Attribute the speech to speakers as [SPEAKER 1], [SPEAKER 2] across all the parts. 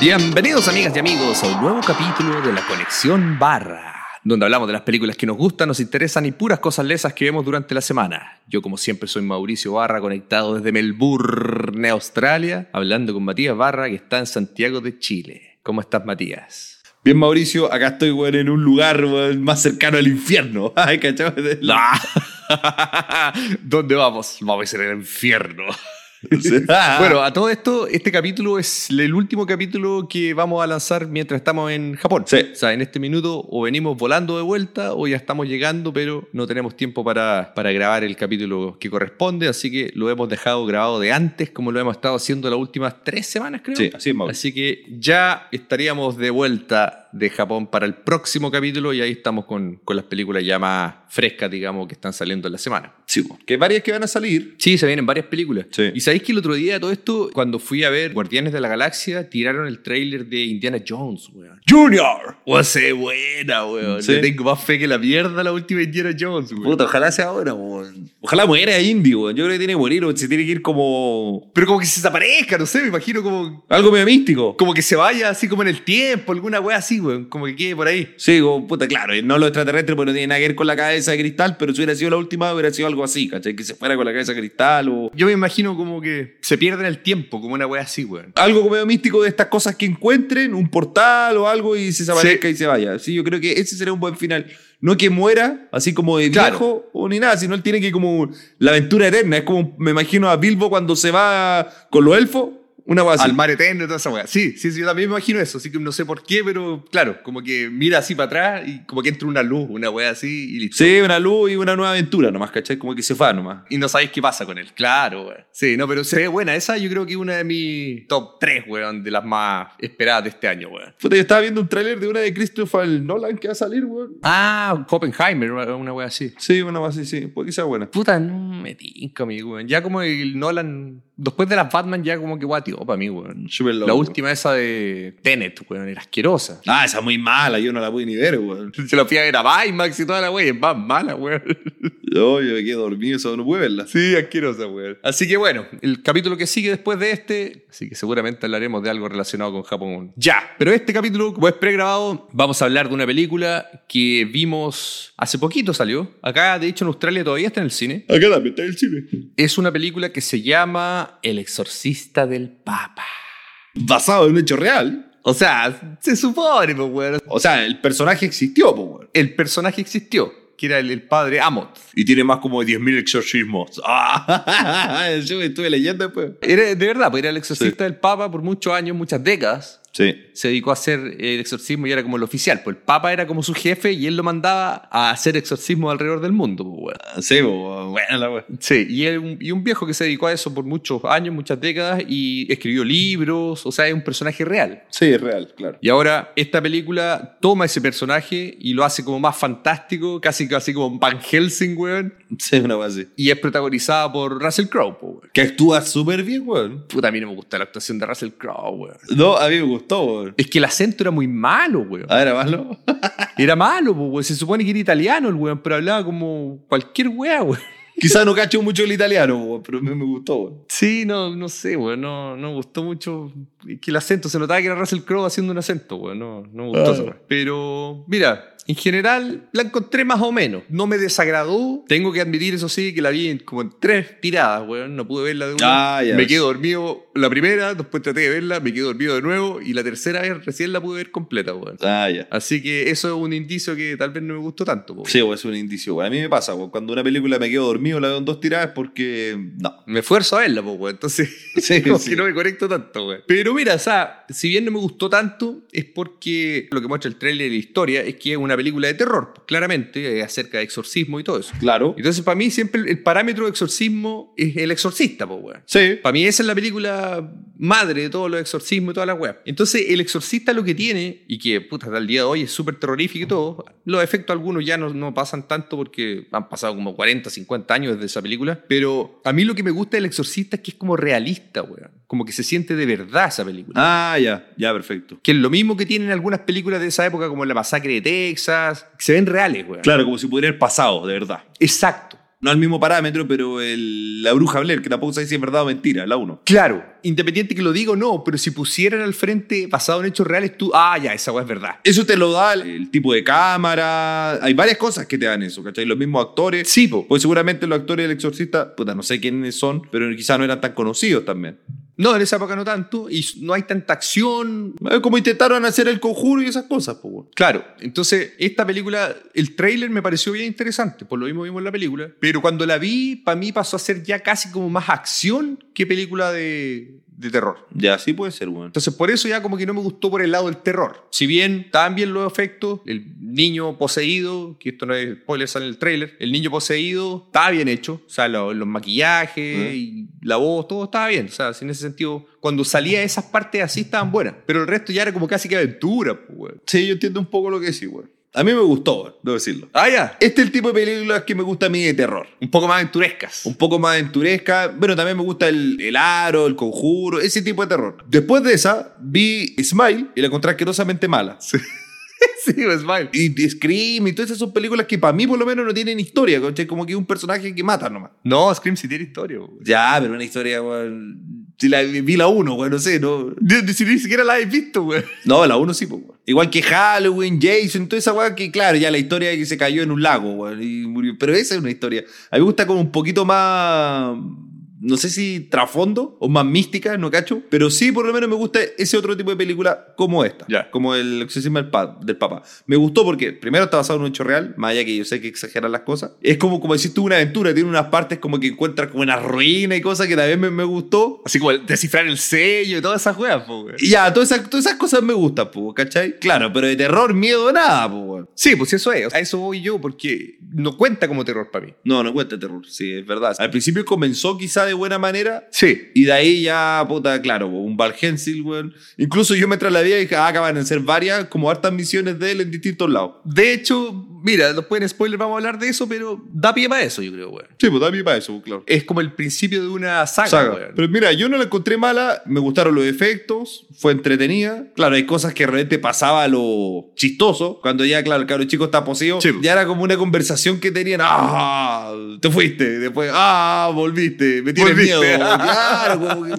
[SPEAKER 1] Bienvenidos amigas y amigos a un nuevo capítulo de la Conexión Barra, donde hablamos de las películas que nos gustan, nos interesan y puras cosas lesas que vemos durante la semana. Yo como siempre soy Mauricio Barra, conectado desde Melbourne, Australia, hablando con Matías Barra, que está en Santiago de Chile. ¿Cómo estás, Matías?
[SPEAKER 2] Bien, Mauricio, acá estoy, weón, en un lugar más cercano al infierno. Ay, ¿cachai?
[SPEAKER 1] ¿Dónde vamos? Vamos a ir al infierno. Bueno, a todo esto, este capítulo es el último capítulo que vamos a lanzar mientras estamos en Japón.
[SPEAKER 2] Sí.
[SPEAKER 1] O sea, en este minuto o venimos volando de vuelta o ya estamos llegando, pero no tenemos tiempo para, para grabar el capítulo que corresponde, así que lo hemos dejado grabado de antes, como lo hemos estado haciendo las últimas tres semanas, creo.
[SPEAKER 2] Sí, así es, Mauricio.
[SPEAKER 1] Así que ya estaríamos de vuelta de Japón para el próximo capítulo y ahí estamos con, con las películas ya más frescas, digamos, que están saliendo en la semana.
[SPEAKER 2] Sí, que varias que van a salir.
[SPEAKER 1] Sí, se vienen varias películas.
[SPEAKER 2] Sí.
[SPEAKER 1] Y sabéis que el otro día de todo esto, cuando fui a ver Guardianes de la Galaxia, tiraron el tráiler de Indiana Jones, weón.
[SPEAKER 2] Junior.
[SPEAKER 1] O sea, buena, weón.
[SPEAKER 2] Sí.
[SPEAKER 1] Le tengo más fe que la mierda la última Indiana Jones, weón.
[SPEAKER 2] Puta, ojalá sea ahora, weón. Ojalá muera Indy, weón. Yo creo que tiene que morir, weón. Se tiene que ir como.
[SPEAKER 1] Pero como que se desaparezca, no sé, me imagino como,
[SPEAKER 2] Algo medio místico.
[SPEAKER 1] como que se vaya así como en el tiempo, alguna wea así, weón. Como que quede por ahí.
[SPEAKER 2] Sí, como, puta, claro, no lo extraterrestre porque no tiene nada que ver con la cabeza de cristal, pero si hubiera sido la última, hubiera sido algo así, ¿cachai? Que se fuera con la cabeza de cristal o.
[SPEAKER 1] Yo me imagino como que se pierde el tiempo, como una wea así, weón.
[SPEAKER 2] Algo medio místico de estas cosas que encuentren, un portal o algo y se desaparezca
[SPEAKER 1] Sí.
[SPEAKER 2] y se vaya. Sí, yo creo que ese sería un buen final. No que muera, así como de
[SPEAKER 1] Claro.
[SPEAKER 2] viejo o ni nada, sino él tiene que como la aventura eterna. Es como, me imagino a Bilbo cuando se va con los elfos, una así.
[SPEAKER 1] Al mar eterno y toda esa weá. Sí, sí, sí, yo también me imagino eso. Así que no sé por qué, pero claro, como que mira así para atrás y como que entra una luz, una weá así y listo.
[SPEAKER 2] Sí, una luz y una nueva aventura nomás, ¿cachai? Como que se va nomás.
[SPEAKER 1] Y no sabéis qué pasa con él. Claro, weón. Sí, no, pero se ve buena. Esa yo creo que es una de mis top 3, weón, de las más esperadas de este año, weón.
[SPEAKER 2] Puta, yo estaba viendo un tráiler de una de Christopher Nolan que va a salir, weón.
[SPEAKER 1] Ah, Oppenheimer, una weá así.
[SPEAKER 2] Sí, una más así, sí. Puede que sea buena.
[SPEAKER 1] Puta, no me tinca, mi weón. Ya como el Nolan, después de las Batman, ya como que guatio para mí, weón.
[SPEAKER 2] Loco.
[SPEAKER 1] La última esa de Tenet, weón, era asquerosa.
[SPEAKER 2] Ah, esa es muy mala, yo no la pude ni ver, weón.
[SPEAKER 1] Se lo fui a ver a IMAX y toda la weá, y es más mala, weón.
[SPEAKER 2] Yo, yo me quedé dormido, eso no pude verla.
[SPEAKER 1] Sí, asquerosa, weón. Así que bueno, el capítulo que sigue después de este, así que seguramente hablaremos de algo relacionado con Japón. Ya, pero este capítulo, como es pregrabado, vamos a hablar de una película que vimos hace poquito salió. Acá, de hecho, en Australia todavía está en el cine.
[SPEAKER 2] Acá también está el cine.
[SPEAKER 1] Es una película que se llama El exorcista del Papa.
[SPEAKER 2] Basado en un hecho real.
[SPEAKER 1] O sea, se supone, pues, weón.
[SPEAKER 2] O sea, el personaje existió, pues, weón.
[SPEAKER 1] El personaje existió, que era el, el padre Amot.
[SPEAKER 2] Y tiene más como 10.000 exorcismos. Ah, yo estuve leyendo después.
[SPEAKER 1] Era, de verdad, pues era el exorcista del Papa por muchos años, muchas décadas.
[SPEAKER 2] Sí.
[SPEAKER 1] se dedicó a hacer el exorcismo y era como el oficial. Pues el Papa era como su jefe y él lo mandaba a hacer exorcismo alrededor del mundo. Pues, weón.
[SPEAKER 2] Sí, pues, buena la weón.
[SPEAKER 1] Sí, y, él- un- y un viejo que se dedicó a eso por muchos años, muchas décadas, y escribió libros, o sea, es un personaje real.
[SPEAKER 2] Sí, es real, claro.
[SPEAKER 1] Y ahora esta película toma ese personaje y lo hace como más fantástico, casi, casi como Van Helsing, weón.
[SPEAKER 2] Sí, una base.
[SPEAKER 1] Y es protagonizada por Russell Crowe, weón.
[SPEAKER 2] Que actúa súper bien, weón.
[SPEAKER 1] Puta, a mí no me gusta la actuación de Russell Crowe, weón.
[SPEAKER 2] No, a mí me gustó, weón.
[SPEAKER 1] Es que el acento era muy malo, weón.
[SPEAKER 2] A ver, a malo.
[SPEAKER 1] Era malo, weón. Se supone que era italiano el weón, pero hablaba como cualquier weá, weón.
[SPEAKER 2] Quizás no cacho mucho el italiano, pero a mí me gustó.
[SPEAKER 1] Sí, no, no sé, weón. No, no me gustó mucho. Que el acento, se notaba que era Russell Crowe haciendo un acento, weón. No, no me gustó
[SPEAKER 2] Ah.
[SPEAKER 1] eso. Pero, mira, en general la encontré más o menos. No me desagradó. Tengo que admitir, eso sí, que la vi en- como en tres tiradas, weón. No pude verla de una.
[SPEAKER 2] Ah.
[SPEAKER 1] Me quedé dormido la primera, después traté de verla, me quedé dormido de nuevo. Y la tercera vez recién la pude ver completa, weón.
[SPEAKER 2] Ah, ya.
[SPEAKER 1] Así que eso es un indicio que tal vez no me gustó tanto, weón.
[SPEAKER 2] Sí, weón, es un indicio, weón. A mí me pasa, weón. Cuando una película me quedo dormido, la veo en dos tiradas porque. No.
[SPEAKER 1] Me esfuerzo a verla, weón. Entonces,
[SPEAKER 2] Sí,
[SPEAKER 1] como
[SPEAKER 2] sí.
[SPEAKER 1] que no me conecto tanto, weón. Pero mira, o sea, si bien no me gustó tanto, es porque lo que muestra el trailer y la historia es que es una película de terror, claramente, es acerca de exorcismo y todo eso.
[SPEAKER 2] Claro.
[SPEAKER 1] Entonces, para mí, siempre el- parámetro de exorcismo es el exorcista, pues, weón.
[SPEAKER 2] Sí.
[SPEAKER 1] Para mí esa es la película madre de todos los exorcismos y toda la web. Entonces, el exorcista lo que tiene, y que puta, hasta el día de hoy es súper terrorífico y todo, los efectos algunos ya no, no pasan tanto porque han pasado como 40, 50 años desde esa película, pero a mí lo que me gusta del exorcista es que es como realista, weón. Como que se siente de verdad esa película.
[SPEAKER 2] Ah, ya. Ya, perfecto.
[SPEAKER 1] Que es lo mismo que tienen algunas películas de esa época, como La Masacre de Texas, se ven reales, weón.
[SPEAKER 2] Claro, como si pudiera haber pasado, de verdad.
[SPEAKER 1] Exacto.
[SPEAKER 2] No al mismo parámetro, pero el, la bruja Blair, que tampoco sabes si es verdad o mentira, la uno.
[SPEAKER 1] Claro, independiente que lo diga o no, pero si pusieran al frente basado en hechos reales, tú, ah, ya, esa weá es verdad.
[SPEAKER 2] Eso te lo da el, el tipo de cámara. Hay varias cosas que te dan eso, ¿cachai? Los mismos actores.
[SPEAKER 1] Sí, po.
[SPEAKER 2] Pues seguramente los actores del exorcista, puta, no sé quiénes son, pero quizás no eran tan conocidos también.
[SPEAKER 1] No, en esa época no tanto, y no hay tanta acción.
[SPEAKER 2] Como intentaron hacer el conjuro y esas cosas, pues.
[SPEAKER 1] Claro, entonces esta película, el tráiler me pareció bien interesante, por lo mismo vimos la película, pero cuando la vi, para mí pasó a ser ya casi como más acción que película de, de terror.
[SPEAKER 2] Ya, sí puede ser, weón.
[SPEAKER 1] Entonces por eso ya como que no me gustó por el lado del terror. Si bien bien los efectos, el niño poseído, que esto no es spoiler, sale en el tráiler, el niño poseído estaba bien hecho, o sea, lo- los maquillajes
[SPEAKER 2] Mm.
[SPEAKER 1] y la voz, todo estaba bien. O sea, en ese sentido, cuando salía esas partes así estaban buenas, pero el resto ya era como casi que aventura, pues.
[SPEAKER 2] Sí, yo entiendo un poco lo que decís, weón. A mí me gustó, debo decirlo.
[SPEAKER 1] Ah, ya.
[SPEAKER 2] Este es el tipo de películas que me gusta a mí de terror.
[SPEAKER 1] Un poco más aventurescas.
[SPEAKER 2] Un poco más aventuresca. Bueno, también me gusta el, el aro, el conjuro, ese tipo de terror. Después de esa, vi Smile y la encontré asquerosamente mala.
[SPEAKER 1] sí, pues, Smile.
[SPEAKER 2] Y Scream y todas esas son películas que para mí por lo menos no tienen historia, ¿cachai? Como que un personaje que mata nomás.
[SPEAKER 1] No, Scream sí tiene historia, weón.
[SPEAKER 2] Ya, pero una historia, weón. Si la vi la 1, weón, no sé, no.
[SPEAKER 1] Si ni siquiera la he visto, weón.
[SPEAKER 2] No, la 1 sí, pues, weón. Igual que Halloween, Jason, toda esa weón que, claro, ya la historia de que se cayó en un lago, weón, y murió. Pero esa es una historia. A mí me gusta como un poquito más. No sé si trasfondo o más mística, no cacho. Pero sí, por lo menos me gusta ese otro tipo de película como esta.
[SPEAKER 1] Ya.
[SPEAKER 2] Como el exorcismo del, pa- del Papa. Me gustó porque, primero, está basado en un hecho real, más allá que yo sé que exageran las cosas. Es como, como decís tú, una aventura. Tiene unas partes como que encuentras como una ruina y cosas que también me, me gustó.
[SPEAKER 1] Así como el descifrar el sello y todas esas weas.
[SPEAKER 2] Y ya, todas esas, todas esas cosas me gustan, pues, ¿cachai? Claro, pero de terror, miedo, nada, pues.
[SPEAKER 1] Sí, pues eso es. A eso voy yo, porque no cuenta como terror para mí.
[SPEAKER 2] No, no cuenta terror, sí, es verdad. Al principio comenzó quizá de buena manera.
[SPEAKER 1] Sí.
[SPEAKER 2] Y de ahí ya, puta, claro, un Val Hensel, weón. Incluso yo me trasladé y dije, ah, acaban de ser varias, como hartas misiones de él en distintos lados.
[SPEAKER 1] De hecho, mira, después en spoiler vamos a hablar de eso, pero da pie para eso, yo creo, weón.
[SPEAKER 2] Sí, pues también para eso, claro.
[SPEAKER 1] Es como el principio de una saga,
[SPEAKER 2] Saga.
[SPEAKER 1] weón.
[SPEAKER 2] Pero mira, yo no la encontré mala, me gustaron los efectos, fue entretenida. Claro, hay cosas que realmente pasaba lo chistoso. Cuando ya, claro, el cabro chico está poseído,
[SPEAKER 1] Sí.
[SPEAKER 2] ya era como una conversación que tenían, ah, te fuiste, después, ah, volviste, me tienes
[SPEAKER 1] Volviste.
[SPEAKER 2] miedo. claro, como que...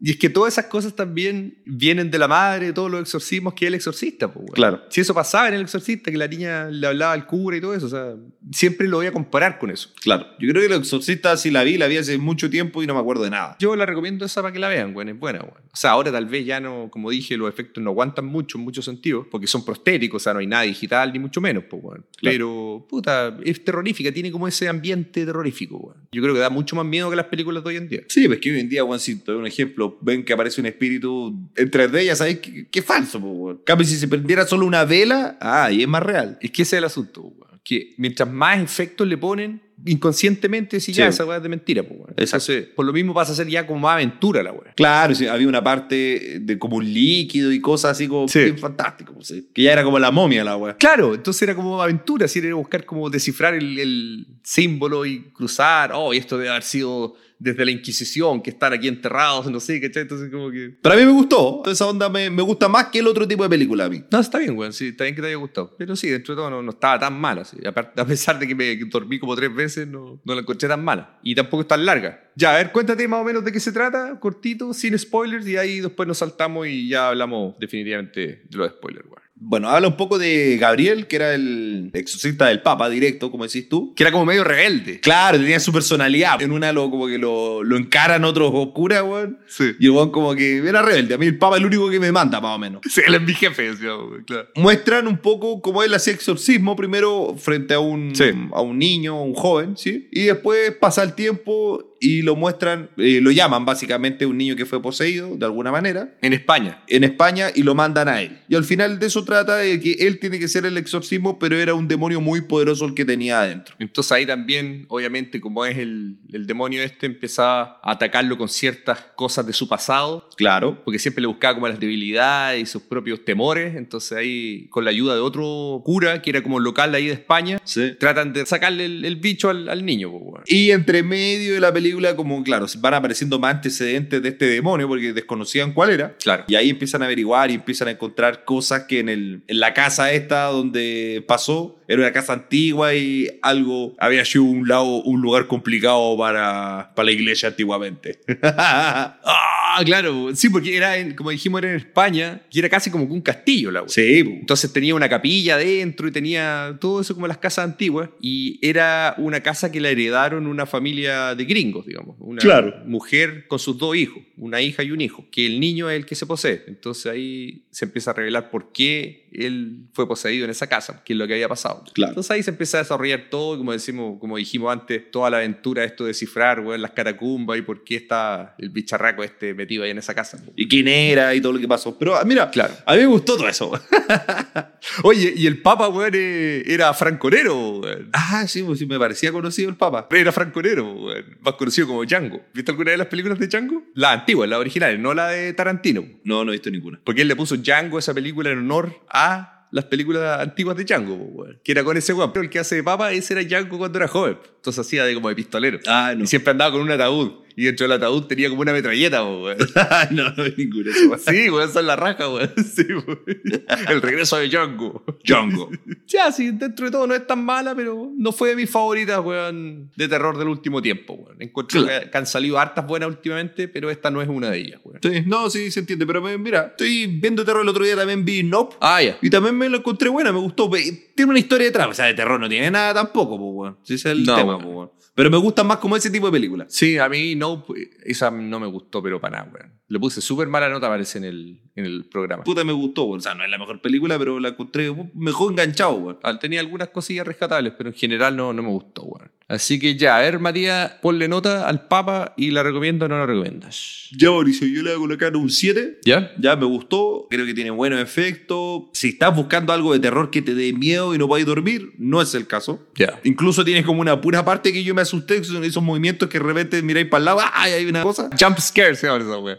[SPEAKER 1] Y es que todas esas cosas también vienen de la madre, todos los exorcismos que es el exorcista, pues.
[SPEAKER 2] Claro.
[SPEAKER 1] Si eso pasaba en el exorcista, que la niña le hablaba al cura y todo eso, o sea, siempre lo voy a comparar con eso.
[SPEAKER 2] Claro, yo creo que el exorcista sí la vi, la vi hace mucho tiempo y no me acuerdo de nada.
[SPEAKER 1] Yo la recomiendo esa para que la vean, weón, es buena, weón. O sea, ahora tal vez ya no, como dije, los efectos no aguantan mucho en muchos sentidos, porque son prostéticos, o sea, no hay nada digital ni mucho menos, pues, weón.
[SPEAKER 2] Claro.
[SPEAKER 1] Pero, puta, es terrorífica, tiene como ese ambiente terrorífico, weón. Yo creo que da mucho más miedo que las películas de hoy en día.
[SPEAKER 2] Sí, pues que hoy en día, Juan, si te doy un ejemplo, ven que aparece un espíritu en 3D, ya sabes que, que es falso, pues. En Cambio, si se prendiera solo una vela, ah, y es más real.
[SPEAKER 1] Es que ese es el asunto, weón. Que mientras más efectos le ponen, inconscientemente si
[SPEAKER 2] Sí.
[SPEAKER 1] ya esa weá es de mentira, pues. Entonces, por lo mismo pasa a ser ya como más aventura la weá.
[SPEAKER 2] Claro, sí, había una parte de como un líquido y cosas así como
[SPEAKER 1] Sí.
[SPEAKER 2] bien fantástico, pues, que ya era como la momia la weá.
[SPEAKER 1] Claro, entonces era como aventura, si era buscar como descifrar el, el símbolo y cruzar, oh, y esto debe haber sido desde la Inquisición, que están aquí enterrados, no sé, ¿cachai? Entonces como que...
[SPEAKER 2] Pero a mí me gustó, esa onda me, me gusta más que el otro tipo de película a mí.
[SPEAKER 1] No, está bien, weón, sí, está bien que te haya gustado. Pero sí, dentro de todo no, no estaba tan mala. sí. A pesar de que me dormí como tres veces, no, no la encontré tan mala. Y tampoco es tan larga. Ya, a ver, cuéntate más o menos de qué se trata, cortito, sin spoilers, y ahí después nos saltamos y ya hablamos definitivamente de los spoilers, weón.
[SPEAKER 2] Bueno, habla un poco de Gabriel, que era el exorcista del Papa directo, como decís tú.
[SPEAKER 1] Que era como medio rebelde.
[SPEAKER 2] Claro, tenía su personalidad. En una lo, como que lo, lo encaran otros oscuras, weón.
[SPEAKER 1] Sí.
[SPEAKER 2] Y el weón como que era rebelde. A mí el Papa es el único que me manda, más o menos.
[SPEAKER 1] Sí, él es mi jefe, decía, claro.
[SPEAKER 2] Muestran un poco cómo él hacía exorcismo, primero frente a un,
[SPEAKER 1] Sí.
[SPEAKER 2] a un niño, un joven, ¿sí? Y después pasa el tiempo y lo muestran, eh, lo llaman básicamente un niño que fue poseído, de alguna manera,
[SPEAKER 1] En España.
[SPEAKER 2] en España y lo mandan a él. Y al final de eso trata de que él tiene que ser el exorcismo, pero era un demonio muy poderoso el que tenía adentro.
[SPEAKER 1] Entonces ahí también, obviamente, como es el, el demonio este, empezaba a atacarlo con ciertas cosas de su pasado,
[SPEAKER 2] Claro.
[SPEAKER 1] porque siempre le buscaba como las debilidades y sus propios temores. Entonces ahí, con la ayuda de otro cura, que era como local ahí de España,
[SPEAKER 2] Sí.
[SPEAKER 1] tratan de sacarle el, el bicho al, al niño.
[SPEAKER 2] Y entre medio de la película, como claro, van apareciendo más antecedentes de este demonio porque desconocían cuál era.
[SPEAKER 1] Claro.
[SPEAKER 2] Y ahí empiezan a averiguar y empiezan a encontrar cosas que en, el, en la casa esta donde pasó, era una casa antigua y algo había sido un, lado, un lugar complicado para, para la iglesia antiguamente.
[SPEAKER 1] ¡Ah! Claro. Sí, porque era, en- como dijimos, era en España y era casi como un castillo la wea.
[SPEAKER 2] Sí.
[SPEAKER 1] Entonces tenía una capilla adentro y tenía todo eso como las casas antiguas. Y era una casa que la heredaron una familia de gringos, digamos. Una
[SPEAKER 2] Claro.
[SPEAKER 1] mujer con sus dos hijos, una hija y un hijo, que el niño es el que se posee. Entonces ahí se empieza a revelar por qué él fue poseído en esa casa, qué es lo que había pasado.
[SPEAKER 2] Claro.
[SPEAKER 1] Entonces ahí se empieza a desarrollar todo, como decimos, como dijimos antes, toda la aventura esto de cifrar, weón, las catacumbas y por qué está el bicharraco este metido ahí en esa casa.
[SPEAKER 2] Y quién era y todo lo que pasó. Pero ah, mira,
[SPEAKER 1] Claro.
[SPEAKER 2] a mí me gustó todo eso.
[SPEAKER 1] Oye, y el Papa, weón, eh, era franconero, weón.
[SPEAKER 2] ah, sí, pues sí, me parecía conocido el Papa.
[SPEAKER 1] Era franconero, weón. más conocido como Django. ¿Viste alguna de las películas de Django? Las antiguas, las originales, no la de Tarantino.
[SPEAKER 2] No, no he visto ninguna.
[SPEAKER 1] Porque él le puso Django a esa película en honor a las películas antiguas de Django, que era con ese weón. Pero el que hace de Papa, ese era Django cuando era joven. Entonces hacía de como de pistolero.
[SPEAKER 2] Ah, no.
[SPEAKER 1] Y siempre andaba con un ataúd. Y dentro del ataúd tenía como una metralleta, weón.
[SPEAKER 2] no, no hay ninguna.
[SPEAKER 1] Sí, weón, son la raja, weón. Sí. El regreso de Django.
[SPEAKER 2] Django.
[SPEAKER 1] Ya, sí, dentro de todo no es tan mala, pero no fue de mis favoritas, weón, de terror del último tiempo, weón. Encuentro
[SPEAKER 2] Claro.
[SPEAKER 1] que han salido hartas buenas últimamente, pero esta no es una de ellas, weón.
[SPEAKER 2] Sí, no, sí, se entiende. Pero mira, estoy viendo terror el otro día, también vi Nope.
[SPEAKER 1] Ah, ya.
[SPEAKER 2] Y también me lo encontré buena, me gustó. Tiene una historia detrás. O sea, de terror no tiene nada tampoco, pues, weón. Sí, ese es el
[SPEAKER 1] No,
[SPEAKER 2] tema, pues, weón. Pero me gustan más como ese tipo de películas.
[SPEAKER 1] Sí, a mí no, esa no me gustó, pero para nada, weón. Le puse súper mala nota, parece, en el, en el programa.
[SPEAKER 2] Puta, me gustó, weón. O sea, no es la mejor película, pero la encontré mejor enganchado, weón.
[SPEAKER 1] Tenía algunas cosillas rescatables, pero en general no, no me gustó, weón. Así que ya, a ver, Matías, ponle nota al Papa y la recomiendo o no la recomiendas.
[SPEAKER 2] Ya, Mauricio, yo le voy a colocar un 7.
[SPEAKER 1] ¿Ya?
[SPEAKER 2] Ya me gustó, creo que tiene buenos efectos. Si estás buscando algo de terror que te dé miedo y no podáis dormir, no es el caso.
[SPEAKER 1] Ya.
[SPEAKER 2] Incluso tienes como una pura parte que yo me asusté, son esos movimientos que de repente miráis para el lado, ¡ay! Hay una cosa.
[SPEAKER 1] Jump scare se llama esa, weón.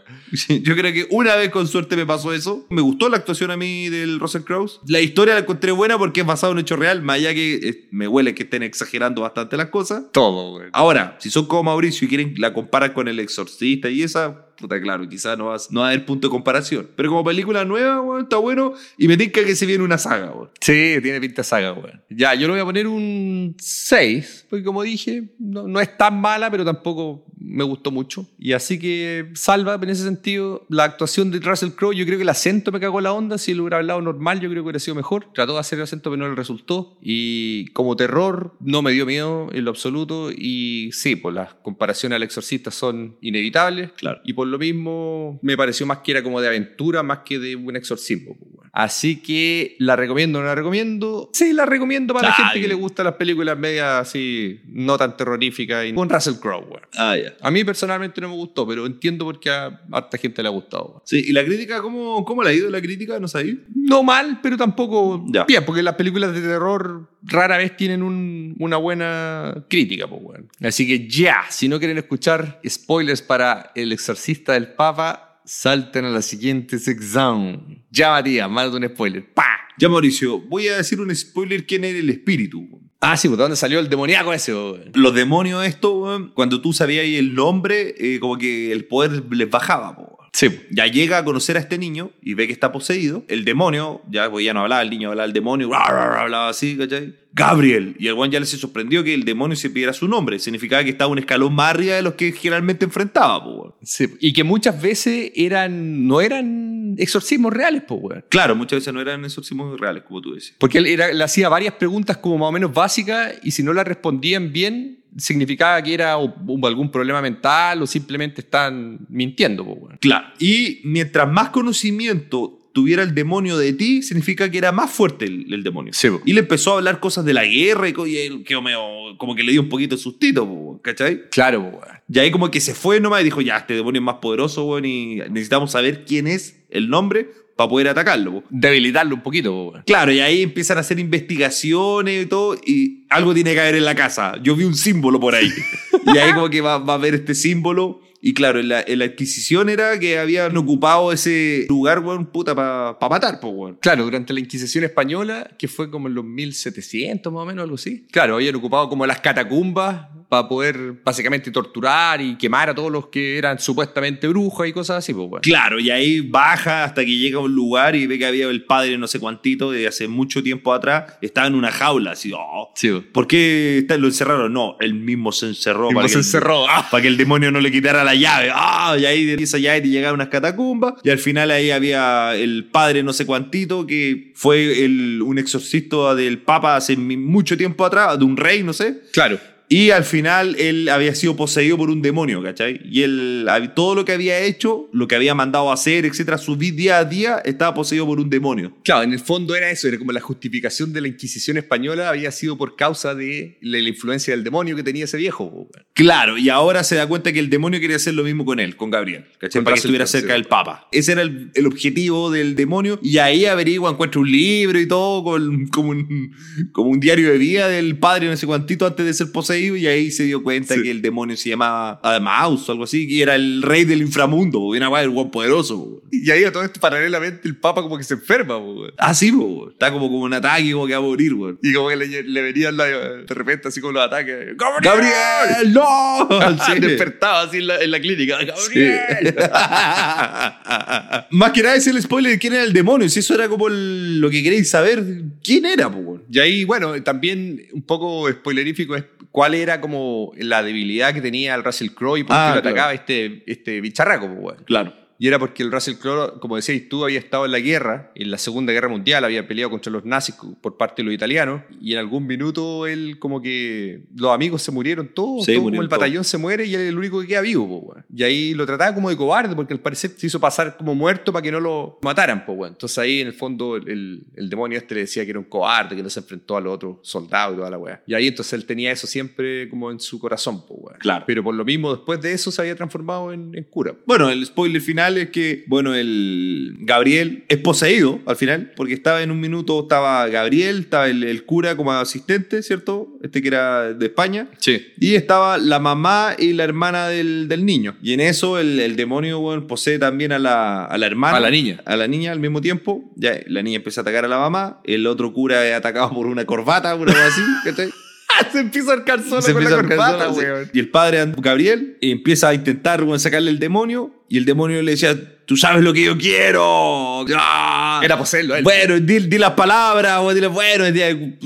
[SPEAKER 2] Yo creo que una vez con suerte me pasó eso. Me gustó la actuación a mí del Russell Crowe. La historia la encontré buena porque es basada en un hecho real, más allá que eh, me huele que estén exagerando bastante las cosas.
[SPEAKER 1] Todo, weón.
[SPEAKER 2] Ahora, si son como Mauricio y quieren la comparan con El Exorcista y esa, puta, claro, quizás no, vas- no va a haber punto de comparación. Pero como película nueva, weón, está bueno y me tinca que se viene una saga, weón.
[SPEAKER 1] Sí, tiene pinta saga, weón. Ya, yo le voy a poner un 6, porque como dije, no, no es tan mala, pero tampoco me gustó mucho. Y así que salva en ese sentido la actuación de Russell Crowe. Yo creo que el acento me cagó la onda. Si él hubiera hablado normal, yo creo que hubiera sido mejor. Trató de hacer el acento, pero no le resultó. Y como terror, no me dio miedo en lo absoluto. Y sí, pues las comparaciones al exorcista son inevitables.
[SPEAKER 2] Claro.
[SPEAKER 1] Y por lo mismo, me pareció más que era como de aventura, más que de un exorcismo. pues. Así que la recomiendo o no la recomiendo. Sí, la recomiendo para la
[SPEAKER 2] Ay.
[SPEAKER 1] gente que le gustan las películas medias así, no tan terroríficas. Y con Russell Crowe.
[SPEAKER 2] Ah, ya.
[SPEAKER 1] A mí personalmente no me gustó, pero entiendo por qué a harta gente le ha gustado.
[SPEAKER 2] Sí, ¿y la crítica? ¿Cómo, cómo le ha ido la crítica? ¿No sabéis?
[SPEAKER 1] No mal, pero tampoco
[SPEAKER 2] Ya.
[SPEAKER 1] bien, porque las películas de terror rara vez tienen un- una buena crítica. Pues. Así que ya, si no quieren escuchar spoilers para El Exorcista del Papa, salten a la siguiente sección. Ya, Matías, más de un spoiler. ¡Pa!
[SPEAKER 2] Ya, Mauricio, voy a decir un spoiler quién era el espíritu.
[SPEAKER 1] Ah, sí, pues ¿de dónde salió el demoníaco ese?
[SPEAKER 2] Los demonios, esto, cuando tú sabías el nombre, eh, como que el poder les bajaba.
[SPEAKER 1] Sí.
[SPEAKER 2] Ya llega a conocer a este niño y ve que está poseído. El demonio, ya, pues ya no hablaba, el niño hablaba el demonio, hablaba así, ¿cachai? Gabriel. Y el one ya le se sorprendió que el demonio se pidiera su nombre. Significaba que estaba un escalón más arriba de los que generalmente enfrentaba, po.
[SPEAKER 1] Sí, Y que muchas veces eran, no eran exorcismos reales, pues, weón.
[SPEAKER 2] Claro, muchas veces no eran exorcismos reales, como tú decías.
[SPEAKER 1] Porque él era- le hacía varias preguntas como más o menos básicas y si no las respondían bien, significaba que era o- o algún problema mental o simplemente están mintiendo. po, weón.
[SPEAKER 2] Claro. Y mientras más conocimiento tuviera el demonio de ti, significa que era más fuerte el, el demonio.
[SPEAKER 1] Sí.
[SPEAKER 2] Y le empezó a hablar cosas de la guerra y, él quedó medio- como que le dio un poquito de sustito, po, ¿cachai?
[SPEAKER 1] Claro, po.
[SPEAKER 2] Y ahí como que se fue nomás y dijo, ya, este demonio es más poderoso, weón, y necesitamos saber quién es el nombre para poder atacarlo. po".
[SPEAKER 1] debilitarlo un poquito. po.
[SPEAKER 2] Claro, y ahí empiezan a hacer investigaciones y todo, y algo tiene que haber en la casa. Yo vi un símbolo por ahí. y ahí como que va, va a ver este símbolo. Y claro, en la, en la adquisición era que habían ocupado ese lugar, weón, puta, para matar, pues, weón.
[SPEAKER 1] Claro, durante la Inquisición española, que fue como en los 1700 más o menos, algo así. Claro, habían ocupado como las catacumbas para poder básicamente torturar y quemar a todos los que eran supuestamente brujos y cosas así, pues, weón.
[SPEAKER 2] Claro, y ahí baja hasta que llega a un lugar y ve que había el padre no sé cuantito de hace mucho tiempo atrás, estaba en una jaula, así, oh,
[SPEAKER 1] Sí, weón.
[SPEAKER 2] ¿por qué lo encerraron? No, él mismo se encerró.
[SPEAKER 1] Mismo
[SPEAKER 2] para
[SPEAKER 1] se encerró. Ah.
[SPEAKER 2] para que el demonio no le quitara la llave. ¡Ah! Y ahí de esa llave te llegaba a unas catacumbas. Y al final ahí había el padre no sé cuantito, que fue el, un exorcista del papa hace mucho tiempo atrás, de un rey, no sé.
[SPEAKER 1] Claro.
[SPEAKER 2] Y al final él había sido poseído por un demonio, ¿cachai? Y él, todo lo que había hecho, lo que había mandado a hacer, etcétera, su día a día, estaba poseído por un demonio.
[SPEAKER 1] Claro, en el fondo era eso, era como la justificación de la Inquisición española había sido por causa de la, la influencia del demonio que tenía ese viejo.
[SPEAKER 2] Claro, y ahora se da cuenta que el demonio quería hacer lo mismo con él, con Gabriel, ¿cachai?
[SPEAKER 1] Con
[SPEAKER 2] Para que estuviera cerca del Papa. Ese era el, el objetivo del demonio, y ahí averigua, encuentra un libro y todo, con, como, un, como un diario de vida del padre, no sé cuantito, antes de ser poseído, y ahí se dio cuenta
[SPEAKER 1] Sí.
[SPEAKER 2] que el demonio se llamaba Adamaus o algo así, y era el rey del inframundo, po, una guay, el guan poderoso. po.
[SPEAKER 1] Y ahí a todo esto, paralelamente, el Papa como que se enferma. po.
[SPEAKER 2] Ah, sí, po, está como, como un ataque, como que va a morir.
[SPEAKER 1] Y como que le, le venían la- de repente así como los ataques. ¡Gabriel!
[SPEAKER 2] ¡Gabriel! ¡No!
[SPEAKER 1] Sí, despertaba así en la, en la clínica. ¡Gabriel!
[SPEAKER 2] Más que nada es el spoiler de quién era el demonio. Si eso era como el- lo que queréis saber, ¿quién era, po?
[SPEAKER 1] Y ahí, bueno, también un poco spoilerífico es cuál era como la debilidad que tenía el Russell Crowe y por qué
[SPEAKER 2] Ah,
[SPEAKER 1] lo
[SPEAKER 2] claro.
[SPEAKER 1] atacaba este, este bicharraco, pues.
[SPEAKER 2] Claro.
[SPEAKER 1] Y era porque el Russell Crowe, como decías tú, había estado en la guerra, en la Segunda Guerra Mundial, había peleado contra los nazis por parte de los italianos, y en algún minuto él como que los amigos se murieron todos,
[SPEAKER 2] Sí,
[SPEAKER 1] todo como
[SPEAKER 2] murieron
[SPEAKER 1] el batallón se muere y él es el único que queda vivo, po. Y ahí lo trataba como de cobarde, porque al parecer se hizo pasar como muerto para que no lo mataran, po. Entonces ahí en el fondo el, el- demonio este le decía que era un cobarde, que no se enfrentó a los otros soldados y toda la weá. Y ahí entonces él tenía eso siempre como en su corazón, po.
[SPEAKER 2] Claro.
[SPEAKER 1] Pero por lo mismo, después de eso se había transformado en, en cura.
[SPEAKER 2] Bueno, el spoiler final es que, bueno, el Gabriel es poseído al final, porque estaba en un minuto, estaba Gabriel, estaba el, el cura como asistente, ¿cierto? Este que era de España.
[SPEAKER 1] Sí.
[SPEAKER 2] Y estaba la mamá y la hermana del, del niño. Y en eso el, el demonio bueno, posee también a la, a la hermana.
[SPEAKER 1] A la niña.
[SPEAKER 2] A la niña al mismo tiempo. Ya, la niña empieza a atacar a la mamá. El otro cura es atacado por una corbata, una cosa así. ¿cachai?
[SPEAKER 1] se empieza a arcar solo
[SPEAKER 2] Se
[SPEAKER 1] con la corbata,
[SPEAKER 2] sola. Y el padre, Gabriel, empieza a intentar bueno, sacarle el demonio. Y el demonio le decía, tú sabes lo que yo quiero. ¡Ah!
[SPEAKER 1] Era poseerlo él.
[SPEAKER 2] Bueno, di, di las palabras, o dile, bueno,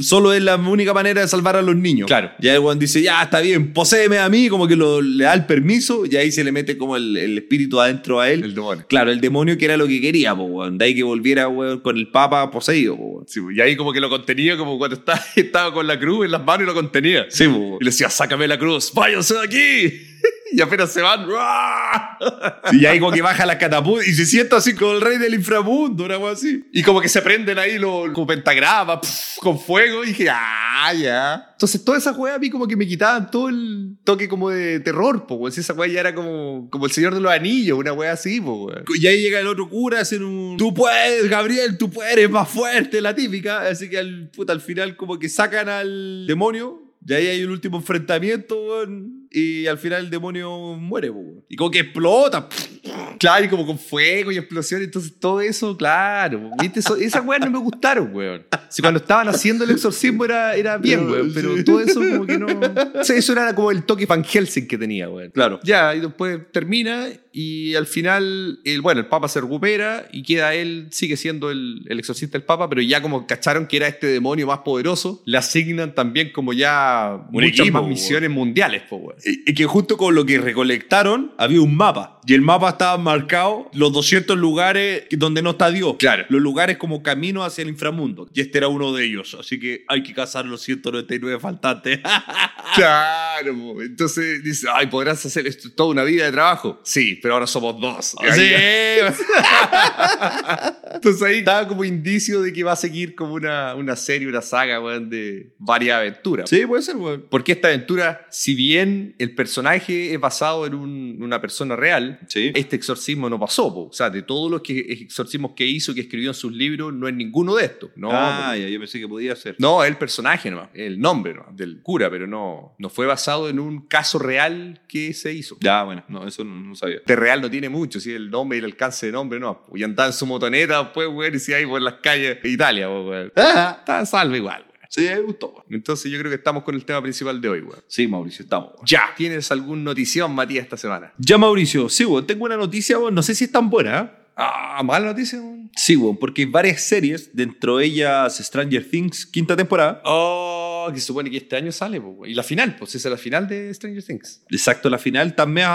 [SPEAKER 2] solo es la única manera de salvar a los niños.
[SPEAKER 1] Claro.
[SPEAKER 2] Ya el weón dice, ya, está bien, poséeme a mí, como que lo, le da el permiso, y ahí se le mete como el, el espíritu adentro a él.
[SPEAKER 1] El demonio.
[SPEAKER 2] Claro, el demonio que era lo que quería, po, weón. De ahí que volviera, weón, con el papa poseído, po, weón.
[SPEAKER 1] Sí, y ahí como que lo contenía, como cuando estaba, estaba con la cruz en las manos y lo contenía.
[SPEAKER 2] Sí, po.
[SPEAKER 1] Y le decía, sácame la cruz, váyanse de aquí. Y apenas se van.
[SPEAKER 2] Y ahí como que baja la catapulta y se sienta así con el rey del inframundo, una así.
[SPEAKER 1] Y como que se prenden ahí los como pentagramas pf, con fuego. Y dije, ah, ya. Entonces, todas esas weas a mí como que me quitaban todo el toque como de terror, po. Si esa wea ya era como, como el Señor de los Anillos, una wea así, po, weón.
[SPEAKER 2] Y ahí llega el otro cura a hacer un... Tú puedes, Gabriel, tú puedes, más fuerte, la típica. Así que al, puta, al final como que sacan al demonio. Y ahí hay un último enfrentamiento, weón. Y al final el demonio muere, weón. Y como que explota.
[SPEAKER 1] Claro, y como con fuego y explosión, entonces todo eso, claro. ¿viste? Eso- esas weas no me gustaron, weón. Si cuando estaban haciendo el exorcismo era, era bien,
[SPEAKER 2] No,
[SPEAKER 1] weón, pero
[SPEAKER 2] sí.
[SPEAKER 1] todo eso como que no... O sea, eso era como el toque Van Helsing que tenía, weón.
[SPEAKER 2] Claro.
[SPEAKER 1] Ya, y después termina y al final, el, bueno, el Papa se recupera y queda él, sigue siendo el, el exorcista del Papa, pero ya como cacharon que era este demonio más poderoso, le asignan también como ya
[SPEAKER 2] Un
[SPEAKER 1] muchas
[SPEAKER 2] equipo,
[SPEAKER 1] más
[SPEAKER 2] weón.
[SPEAKER 1] misiones mundiales, po, weón.
[SPEAKER 2] Y que justo con lo que recolectaron había un mapa. Y el mapa estaba marcado los 200 lugares donde no está Dios.
[SPEAKER 1] Claro.
[SPEAKER 2] Los lugares como camino hacia el inframundo. Y este era uno de ellos. Así que hay que cazar los 199 faltantes.
[SPEAKER 1] Claro, entonces dice, ay, podrás hacer esto toda una vida de trabajo. Sí, pero ahora somos dos. Y ahí- Entonces ahí estaba como indicio de que va a seguir como una, una serie, una saga, weón, de varias aventuras.
[SPEAKER 2] sí, puede ser, weón.
[SPEAKER 1] Porque esta aventura, si bien el personaje es basado en un- una persona real,
[SPEAKER 2] Sí.
[SPEAKER 1] este exorcismo no pasó. po. O sea, de todos los que, exorcismos que hizo, que escribió en sus libros, no es ninguno de estos. No,
[SPEAKER 2] ah, ya, yo pensé que podía ser.
[SPEAKER 1] no, el personaje nomás, el nombre nomás, del cura, pero no, no fue basado en un caso real que se hizo.
[SPEAKER 2] Ya, bueno, no, eso no, no sabía.
[SPEAKER 1] De real no tiene mucho, si el nombre y el alcance de nombre no. Y andaba en su motoneta, pues, weón, y si hay por las calles de Italia, pues, weón. Está salvo igual.
[SPEAKER 2] Sí, me gustó, weón.
[SPEAKER 1] Entonces yo creo que estamos con el tema principal de hoy, weón.
[SPEAKER 2] Sí, Mauricio, estamos, weón.
[SPEAKER 1] Ya. ¿Tienes algún notición, Matías, esta semana?
[SPEAKER 2] Ya, Mauricio, sí, weón, tengo una noticia, weón, no sé si es tan buena, ¿eh?
[SPEAKER 1] Ah, mala noticia, weón.
[SPEAKER 2] Sí, weón, porque hay varias series, dentro de ellas Stranger Things, quinta temporada.
[SPEAKER 1] Oh, que se supone que este año sale, weón. Y la final, pues esa es la final de Stranger Things.
[SPEAKER 2] Exacto, la final también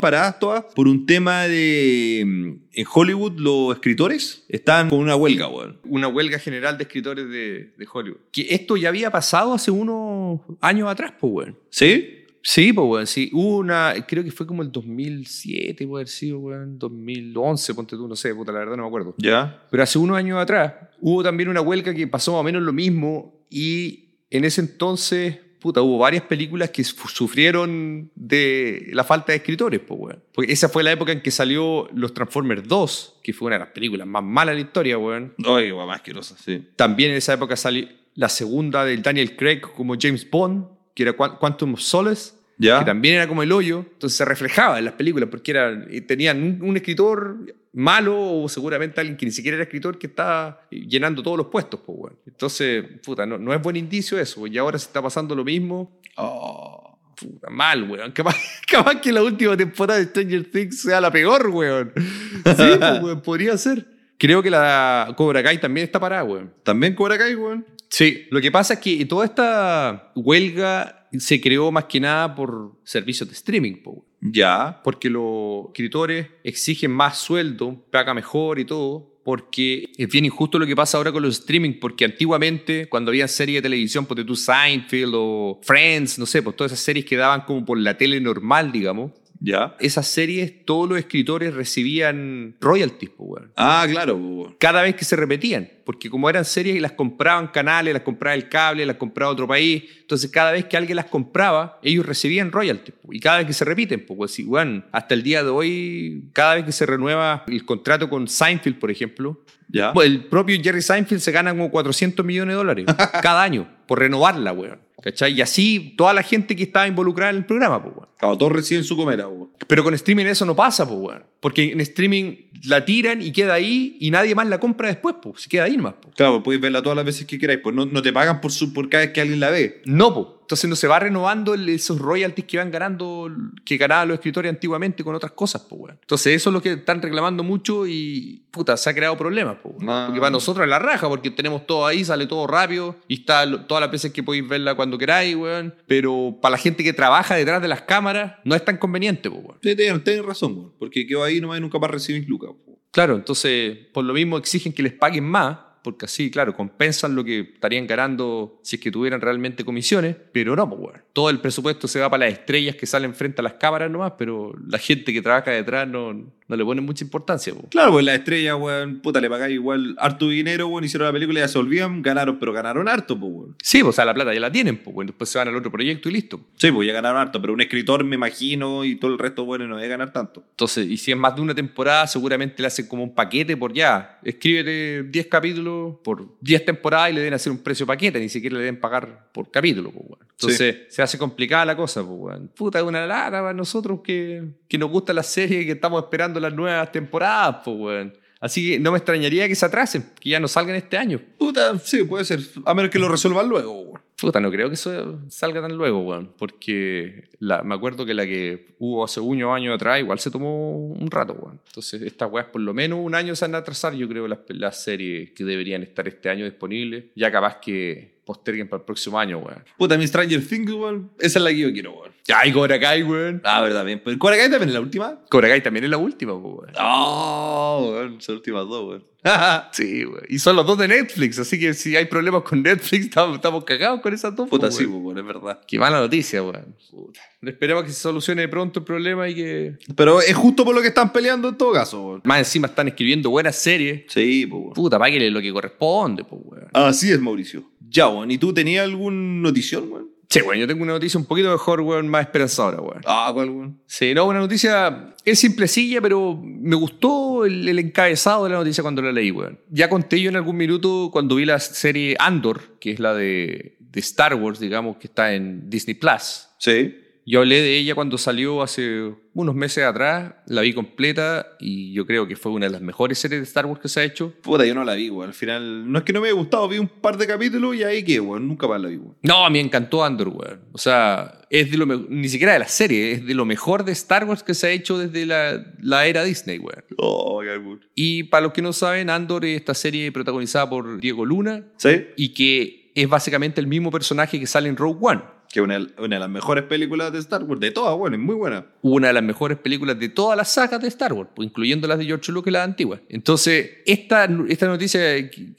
[SPEAKER 2] paradas todas por un tema de... mm, En Hollywood los escritores están con una huelga, weón.
[SPEAKER 1] Una huelga general de escritores de, de Hollywood. Que esto ya había pasado hace unos años atrás, pues, weón.
[SPEAKER 2] ¿Sí?
[SPEAKER 1] Sí, pues, weón, sí. Hubo una, creo que fue como el 2007, puede haber sido, weón, 2011, ponte tú, no sé, puta, la verdad no me acuerdo.
[SPEAKER 2] Ya.
[SPEAKER 1] Pero hace unos años atrás hubo también una huelga que pasó más o menos lo mismo y en ese entonces, puta, hubo varias películas que su- sufrieron de la falta de escritores, pues, weón. Porque esa fue la época en que salió Los Transformers 2, que fue una de las películas más malas de la historia, weón.
[SPEAKER 2] Oye, weón, más asquerosa, sí.
[SPEAKER 1] También en esa época salió la segunda del Daniel Craig como James Bond, que era Quan- Quantum of Solace,
[SPEAKER 2] Ya.
[SPEAKER 1] que también era como el hoyo, entonces se reflejaba en las películas porque era, eh, tenían un, un escritor malo o seguramente alguien que ni siquiera era escritor que estaba llenando todos los puestos, pues. Entonces, puta, no, no es buen indicio eso, y ahora se está pasando lo mismo.
[SPEAKER 2] Oh.
[SPEAKER 1] Puta, mal, weón. Capaz, capaz que la última temporada de Stranger Things sea la peor, weón. Sí, pues, weón, podría ser. Creo que la Cobra Kai también está parada, weón.
[SPEAKER 2] También Cobra Kai, weón.
[SPEAKER 1] Sí, lo que pasa es que toda esta huelga se creó más que nada por servicios de streaming, po.
[SPEAKER 2] Ya.
[SPEAKER 1] porque los escritores exigen más sueldo, paga mejor y todo, porque es bien injusto lo que pasa ahora con los streaming, porque antiguamente cuando había series de televisión, pues tú Seinfeld o Friends, no sé, pues todas esas series que daban como por la tele normal, digamos,
[SPEAKER 2] Ya.
[SPEAKER 1] esas series todos los escritores recibían royalties, pues, weón
[SPEAKER 2] Ah, claro, weón.
[SPEAKER 1] cada vez que se repetían, porque como eran series las compraban canales, las compraba el cable, las compraba otro país, entonces cada vez que alguien las compraba, ellos recibían royalties, po, y cada vez que se repiten, pues si, bueno, hasta el día de hoy, cada vez que se renueva el contrato con Seinfeld, por ejemplo,
[SPEAKER 2] Ya.
[SPEAKER 1] pues, el propio Jerry Seinfeld se gana como 400 millones de dólares cada año por renovarla, weón. ¿Cachai? Y así toda la gente que estaba involucrada en el programa, pues, weón.
[SPEAKER 2] Claro, todos reciben su comera, weón.
[SPEAKER 1] Pero con streaming eso no pasa, pues, weón. Porque en streaming la tiran y queda ahí y nadie más la compra después, pues. Se queda ahí nomás, pues.
[SPEAKER 2] Claro, podéis verla todas las veces que queráis, pues no, no te pagan por, su, por cada vez que alguien la ve.
[SPEAKER 1] No, pues. Entonces no se va renovando el- esos royalties que van ganando, que ganaban los escritores antiguamente con otras cosas, pues, weón. Entonces eso es lo que están reclamando mucho y, puta, se ha creado problemas, pues. weón.
[SPEAKER 2] Ah.
[SPEAKER 1] Porque para nosotros es la raja, porque tenemos todo ahí, sale todo rápido y está todas las veces que podéis verla cuando queráis, weón. Pero para la gente que trabaja detrás de las cámaras no es tan conveniente, pues, weón.
[SPEAKER 2] Sí, tenés razón, weón. Porque quedó ahí nomás y nunca más recibís lucas.
[SPEAKER 1] Claro, entonces por lo mismo exigen que les paguen más, porque así, claro, compensan lo que estarían ganando si es que tuvieran realmente comisiones, pero no, pues. Todo el presupuesto se va para las estrellas que salen frente a las cámaras nomás, pero la gente que trabaja detrás no, no le pone mucha importancia, pues.
[SPEAKER 2] Claro, pues la estrella, weón, puta, le pagáis igual harto dinero, weón, hicieron la película y ya se olvidan, ganaron, pero ganaron harto, pues, weón.
[SPEAKER 1] Sí, pues, o sea, la plata ya la tienen, pues, weón. después se van al otro proyecto y listo.
[SPEAKER 2] Sí, pues ya ganaron harto, pero un escritor, me imagino, y todo el resto, bueno, no debe ganar tanto.
[SPEAKER 1] Entonces, y si es más de una temporada, seguramente le hacen como un paquete por ya. Escríbete 10 capítulos por 10 temporadas y le deben hacer un precio paquete, ni siquiera le deben pagar por capítulo, pues, weón. Entonces, se hace complicada la cosa, pues, weón. Puta, es una lata para nosotros que, que nos gusta la serie y que estamos esperando las nuevas temporadas, pues, weón. Así que no me extrañaría que se atrasen, que ya no salgan este año.
[SPEAKER 2] Puta, sí, puede ser, a menos que lo resuelvan luego, weón.
[SPEAKER 1] Puta, no creo que eso salga tan luego, weón. Porque la, me acuerdo que la que hubo hace unos años atrás igual se tomó un rato, weón. Entonces, estas weas por lo menos un año se van a atrasar, yo creo, las, las series que deberían estar este año disponibles. Ya capaz que posterguen para el próximo año, weón.
[SPEAKER 2] Puta, mi Stranger Things, weón, esa es la que yo quiero, weón.
[SPEAKER 1] ¡Ay, Cobra Kai, weón!
[SPEAKER 2] Ah, verdad, bien. Pero Cobra Kai también es la última.
[SPEAKER 1] Cobra Kai también es la última, weón.
[SPEAKER 2] Oh, weón, son las últimas dos, weón.
[SPEAKER 1] Sí, weón. Y son los dos de Netflix, así que si hay problemas con Netflix, estamos, estamos cagados con esas dos.
[SPEAKER 2] Puta,
[SPEAKER 1] pues,
[SPEAKER 2] sí,
[SPEAKER 1] weón.
[SPEAKER 2] weón, es verdad.
[SPEAKER 1] Qué mala noticia, weón. Puta. Esperemos que se solucione pronto el problema y que
[SPEAKER 2] Pero es justo por lo que están peleando en todo caso, weón.
[SPEAKER 1] Más encima están escribiendo buenas series.
[SPEAKER 2] Sí, pues, weón.
[SPEAKER 1] Puta, páguele lo que corresponde, pues, weón.
[SPEAKER 2] Así es, Mauricio. Ya, weón. ¿Y tú tenías algún notición, weón?
[SPEAKER 1] Sí, weón, yo tengo una noticia un poquito mejor, weón, más esperanzadora, weón.
[SPEAKER 2] Ah, ¿cuál, weón?
[SPEAKER 1] Sí, no, una noticia es simplecilla, pero me gustó el, el encabezado de la noticia cuando la leí, weón. Ya conté yo en algún minuto cuando vi la serie Andor, que es la de, de Star Wars, digamos, que está en Disney Plus.
[SPEAKER 2] Sí.
[SPEAKER 1] Yo hablé de ella cuando salió hace unos meses atrás, la vi completa y yo creo que fue una de las mejores series de Star Wars que se ha hecho.
[SPEAKER 2] Puta, yo no la vi, weón. Al final, no es que no me haya gustado, vi un par de capítulos y ahí que, weón, nunca más la vi, weón.
[SPEAKER 1] No, me encantó Andor, weón. O sea, es de lo ni siquiera de la serie, es de lo mejor de Star Wars que se ha hecho desde la, la era Disney, weón.
[SPEAKER 2] Oh, qué albur.
[SPEAKER 1] Y para los que no saben, Andor es esta serie protagonizada por Diego Luna
[SPEAKER 2] ¿Sí?
[SPEAKER 1] y que es básicamente el mismo personaje que sale en Rogue One.
[SPEAKER 2] Que una, una de las mejores películas de Star Wars, de todas, bueno, es muy buena.
[SPEAKER 1] una de las mejores películas de todas las sagas de Star Wars, pues, incluyendo las de George Lucas y las antiguas. Entonces, esta, esta noticia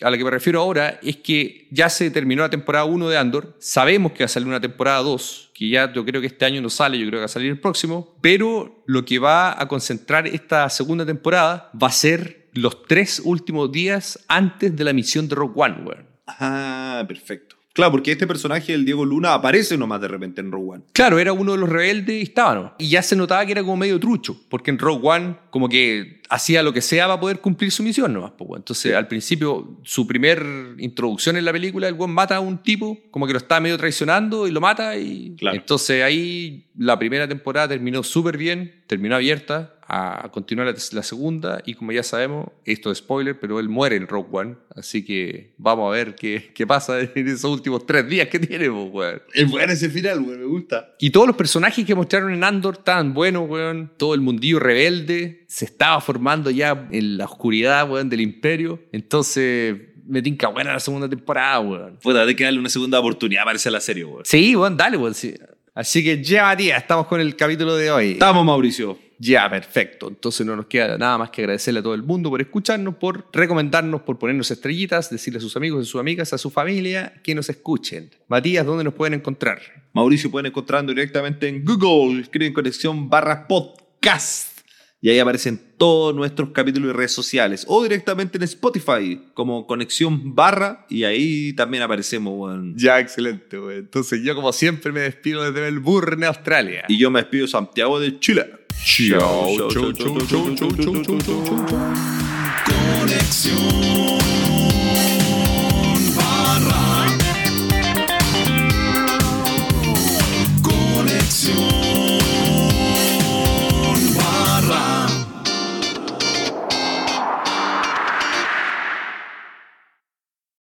[SPEAKER 1] a la que me refiero ahora es que ya se terminó la temporada 1 de Andor, sabemos que va a salir una temporada 2, que ya yo creo que este año no sale, yo creo que va a salir el próximo, pero lo que va a concentrar esta segunda temporada va a ser los tres últimos días antes de la misión de Rogue One, weón.
[SPEAKER 2] Ah, perfecto. Claro, porque este personaje, el Diego Luna, aparece nomás de repente en Rogue One.
[SPEAKER 1] Claro, era uno de los rebeldes y estaba, ¿no? Y ya se notaba que era como medio trucho, porque en Rogue One como que hacía lo que sea para poder cumplir su misión nomás. weón. Entonces, al principio, su primer introducción en la película, el weón mata a un tipo, como que lo está medio traicionando y lo mata. y
[SPEAKER 2] Claro.
[SPEAKER 1] Entonces ahí la primera temporada terminó súper bien, terminó abierta, a continuar la, la segunda y como ya sabemos, esto es spoiler, pero él muere en Rogue One, así que vamos a ver qué, qué pasa en esos últimos tres días que tiene, weón.
[SPEAKER 2] Es bueno ese final, güey, me gusta.
[SPEAKER 1] Y todos los personajes que mostraron en Andor estaban buenos, weón. Todo el mundillo rebelde se estaba formando ya en la oscuridad, weón, del imperio. Entonces, me tinca buena la segunda temporada, weón.
[SPEAKER 2] Puta, hay que darle una segunda oportunidad para la serie, güey.
[SPEAKER 1] Sí, weón, dale, weón. sí. Así que ya, Matías, estamos con el capítulo de hoy.
[SPEAKER 2] Estamos, Mauricio.
[SPEAKER 1] Ya, perfecto. Entonces no nos queda nada más que agradecerle a todo el mundo por escucharnos, por recomendarnos, por ponernos estrellitas, decirle a sus amigos, a sus amigas, a su familia que nos escuchen. Matías, ¿dónde nos pueden encontrar?
[SPEAKER 2] Mauricio pueden encontrar directamente en Google, escriben conexión barra podcast. Y ahí aparecen todos nuestros capítulos y redes sociales. O directamente en Spotify, como conexión barra. Y ahí también aparecemos, weón.
[SPEAKER 1] Ya, excelente, güey. Entonces yo como siempre me despido desde Melbourne, Australia.
[SPEAKER 2] Y yo me despido Santiago de Chile.
[SPEAKER 1] Chao, chau, chau, chau, chau, chau, chau, chau, chau, chau.
[SPEAKER 3] Conexión